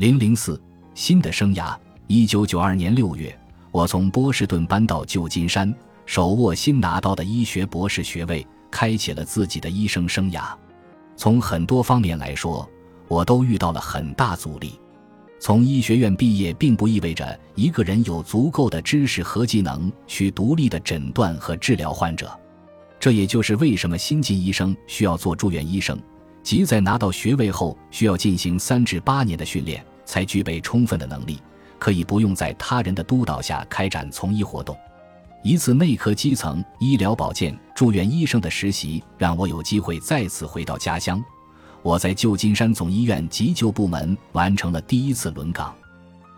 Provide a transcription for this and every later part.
零零四新的生涯。一九九二年六月，我从波士顿搬到旧金山，手握新拿到的医学博士学位，开启了自己的医生生涯。从很多方面来说，我都遇到了很大阻力。从医学院毕业，并不意味着一个人有足够的知识和技能去独立的诊断和治疗患者。这也就是为什么新晋医生需要做住院医生，即在拿到学位后需要进行三至八年的训练，才具备充分的能力，可以不用在他人的督导下开展从医活动。一次内科基层医疗保健住院医生的实习，让我有机会再次回到家乡。我在旧金山总医院急救部门完成了第一次轮岗。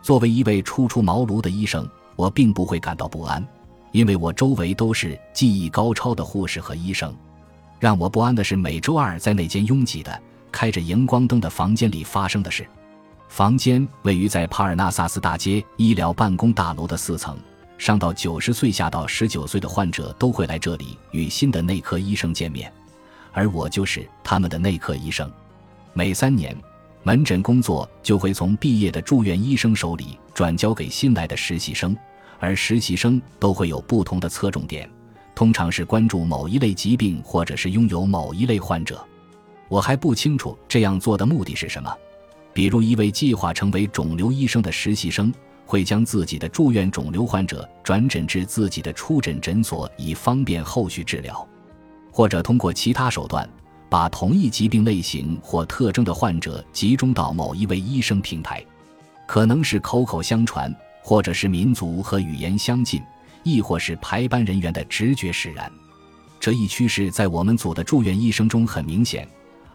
作为一位初出茅庐的医生，我并不会感到不安，因为我周围都是技艺高超的护士和医生。让我不安的是，每周二在那间拥挤的、开着荧光灯的房间里发生的事。房间位于在帕尔纳萨斯大街医疗办公大楼的四层，上到九十岁，下到十九岁的患者都会来这里与新的内科医生见面。而我就是他们的内科医生。每三年，门诊工作就会从毕业的住院医生手里转交给新来的实习生，而实习生都会有不同的侧重点，通常是关注某一类疾病，或者是拥有某一类患者。我还不清楚这样做的目的是什么。比如，一位计划成为肿瘤医生的实习生，会将自己的住院肿瘤患者转诊至自己的出诊诊所，以方便后续治疗。或者通过其他手段，把同一疾病类型或特征的患者集中到某一位医生平台，可能是口口相传，或者是民族和语言相近，亦或是排班人员的直觉使然。这一趋势在我们组的住院医生中很明显。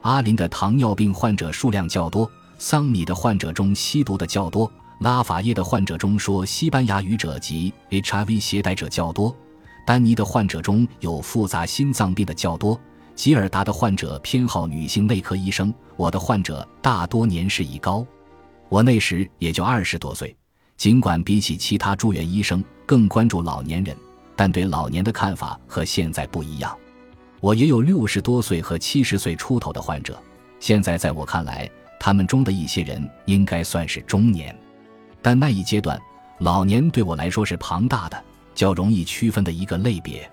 阿林的糖尿病患者数量较多，桑米的患者中吸毒的较多，拉法叶的患者中说西班牙语者及 HIV 携带者较多。丹尼的患者中有复杂心脏病的较多，吉尔达的患者偏好女性内科医生。我的患者大多年事已高，我那时也就二十多岁。尽管比起其他住院医生更关注老年人，但对老年的看法和现在不一样。我也有六十多岁和七十岁出头的患者，现在在我看来，他们中的一些人应该算是中年，但那一阶段，老年对我来说是庞大的。较容易区分的一个类别，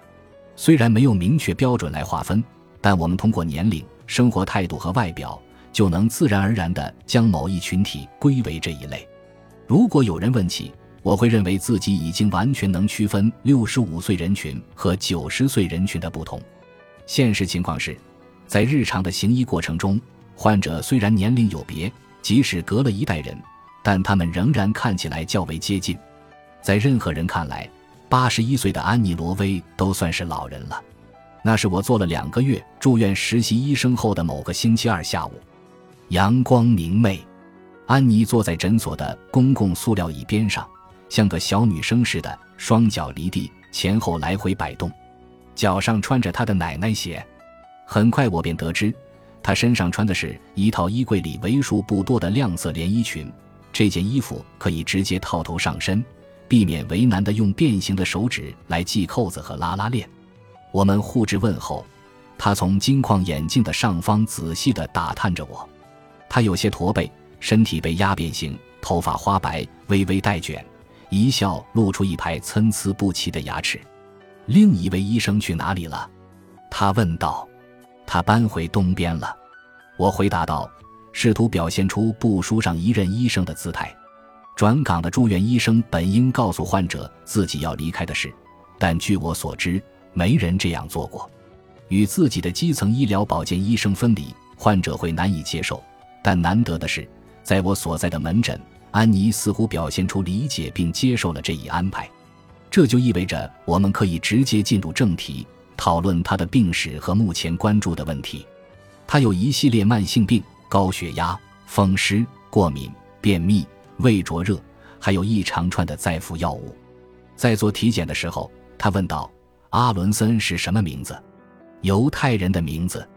虽然没有明确标准来划分，但我们通过年龄、生活态度和外表，就能自然而然地将某一群体归为这一类。如果有人问起，我会认为自己已经完全能区分六十五岁人群和九十岁人群的不同。现实情况是，在日常的行医过程中，患者虽然年龄有别，即使隔了一代人，但他们仍然看起来较为接近。在任何人看来，八十一岁的安妮·罗威都算是老人了。那是我做了两个月住院实习医生后的某个星期二下午，阳光明媚，安妮坐在诊所的公共塑料椅边上，像个小女生似的，双脚离地，前后来回摆动，脚上穿着她的奶奶鞋。很快我便得知，他身上穿的是一套衣柜里为数不多的亮色连衣裙，这件衣服可以直接套头上身。避免为难的用变形的手指来系扣子和拉拉链，我们互致问候。他从金框眼镜的上方仔细地打探着我。他有些驼背，身体被压变形，头发花白，微微带卷，一笑露出一排参差不齐的牙齿。另一位医生去哪里了？他问道。他搬回东边了。我回答道，试图表现出不输上一任医生的姿态。转岗的住院医生本应告诉患者自己要离开的事，但据我所知，没人这样做过。与自己的基层医疗保健医生分离，患者会难以接受。但难得的是，在我所在的门诊，安妮似乎表现出理解并接受了这一安排。这就意味着我们可以直接进入正题，讨论他的病史和目前关注的问题。他有一系列慢性病：高血压、风湿、过敏、便秘。胃灼热，还有一长串的再服药物。在做体检的时候，他问道：“阿伦森是什么名字？”“犹太人的名字。”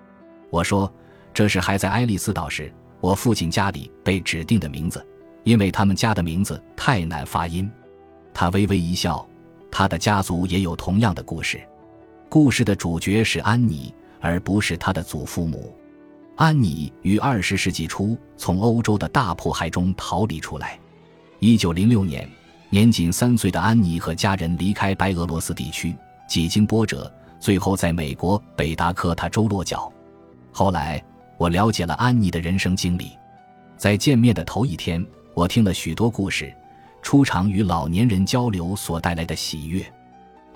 我说：“这是还在爱丽丝岛时，我父亲家里被指定的名字，因为他们家的名字太难发音。”他微微一笑：“他的家族也有同样的故事。故事的主角是安妮，而不是他的祖父母。”安妮于二十世纪初从欧洲的大迫害中逃离出来。一九零六年，年仅三岁的安妮和家人离开白俄罗斯地区，几经波折，最后在美国北达科他州落脚。后来，我了解了安妮的人生经历。在见面的头一天，我听了许多故事，出场与老年人交流所带来的喜悦。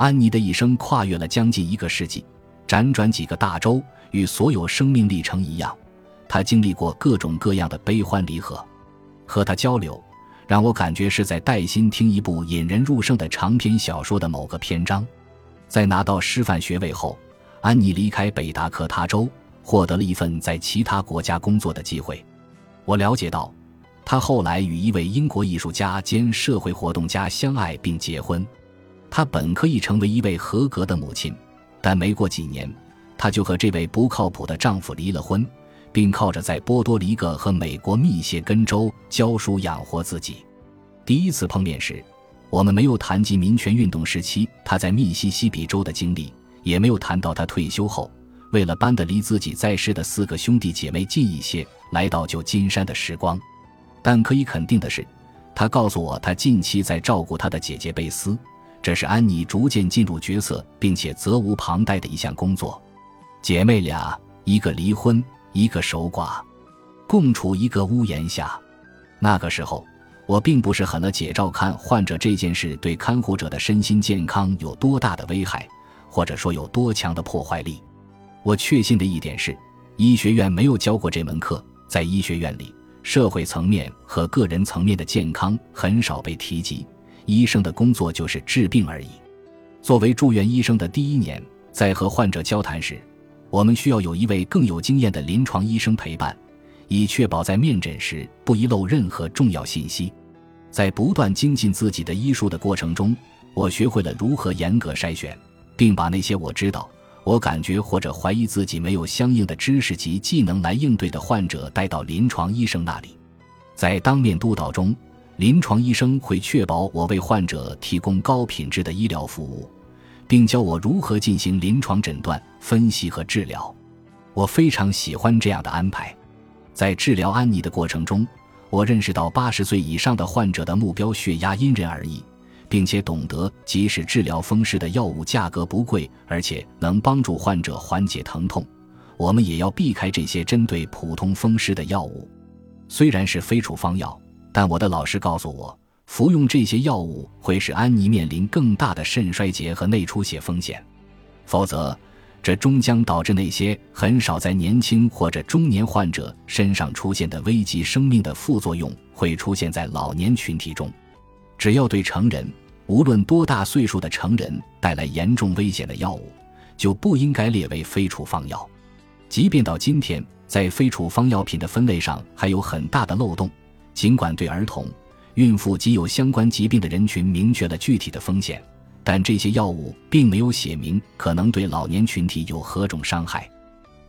安妮的一生跨越了将近一个世纪，辗转几个大洲。与所有生命历程一样，她经历过各种各样的悲欢离合。和他交流，让我感觉是在带薪听一部引人入胜的长篇小说的某个篇章。在拿到师范学位后，安妮离开北达科他州，获得了一份在其他国家工作的机会。我了解到，他后来与一位英国艺术家兼社会活动家相爱并结婚。她本可以成为一位合格的母亲，但没过几年。她就和这位不靠谱的丈夫离了婚，并靠着在波多黎各和美国密歇根州教书养活自己。第一次碰面时，我们没有谈及民权运动时期她在密西西比州的经历，也没有谈到她退休后为了搬得离自己在世的四个兄弟姐妹近一些，来到旧金山的时光。但可以肯定的是，她告诉我她近期在照顾她的姐姐贝斯，这是安妮逐渐进入角色并且责无旁贷的一项工作。姐妹俩，一个离婚，一个守寡，共处一个屋檐下。那个时候，我并不是很了解照看患者这件事对看护者的身心健康有多大的危害，或者说有多强的破坏力。我确信的一点是，医学院没有教过这门课。在医学院里，社会层面和个人层面的健康很少被提及。医生的工作就是治病而已。作为住院医生的第一年，在和患者交谈时。我们需要有一位更有经验的临床医生陪伴，以确保在面诊时不遗漏任何重要信息。在不断精进自己的医术的过程中，我学会了如何严格筛选，并把那些我知道、我感觉或者怀疑自己没有相应的知识及技能来应对的患者带到临床医生那里。在当面督导中，临床医生会确保我为患者提供高品质的医疗服务。并教我如何进行临床诊断、分析和治疗。我非常喜欢这样的安排。在治疗安妮的过程中，我认识到八十岁以上的患者的目标血压因人而异，并且懂得即使治疗风湿的药物价格不贵，而且能帮助患者缓解疼痛，我们也要避开这些针对普通风湿的药物。虽然是非处方药，但我的老师告诉我。服用这些药物会使安妮面临更大的肾衰竭和内出血风险，否则，这终将导致那些很少在年轻或者中年患者身上出现的危及生命的副作用会出现在老年群体中。只要对成人，无论多大岁数的成人带来严重危险的药物，就不应该列为非处方药。即便到今天，在非处方药品的分类上还有很大的漏洞，尽管对儿童。孕妇及有相关疾病的人群明确了具体的风险，但这些药物并没有写明可能对老年群体有何种伤害。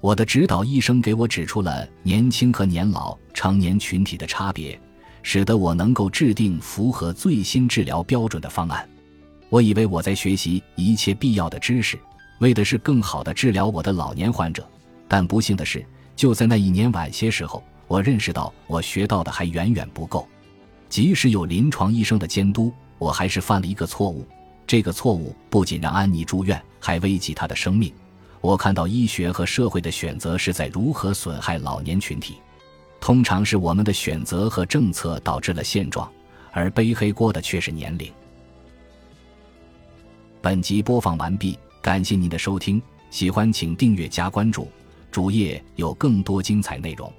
我的指导医生给我指出了年轻和年老成年群体的差别，使得我能够制定符合最新治疗标准的方案。我以为我在学习一切必要的知识，为的是更好地治疗我的老年患者，但不幸的是，就在那一年晚些时候，我认识到我学到的还远远不够。即使有临床医生的监督，我还是犯了一个错误。这个错误不仅让安妮住院，还危及她的生命。我看到医学和社会的选择是在如何损害老年群体。通常是我们的选择和政策导致了现状，而背黑锅的却是年龄。本集播放完毕，感谢您的收听。喜欢请订阅加关注，主页有更多精彩内容。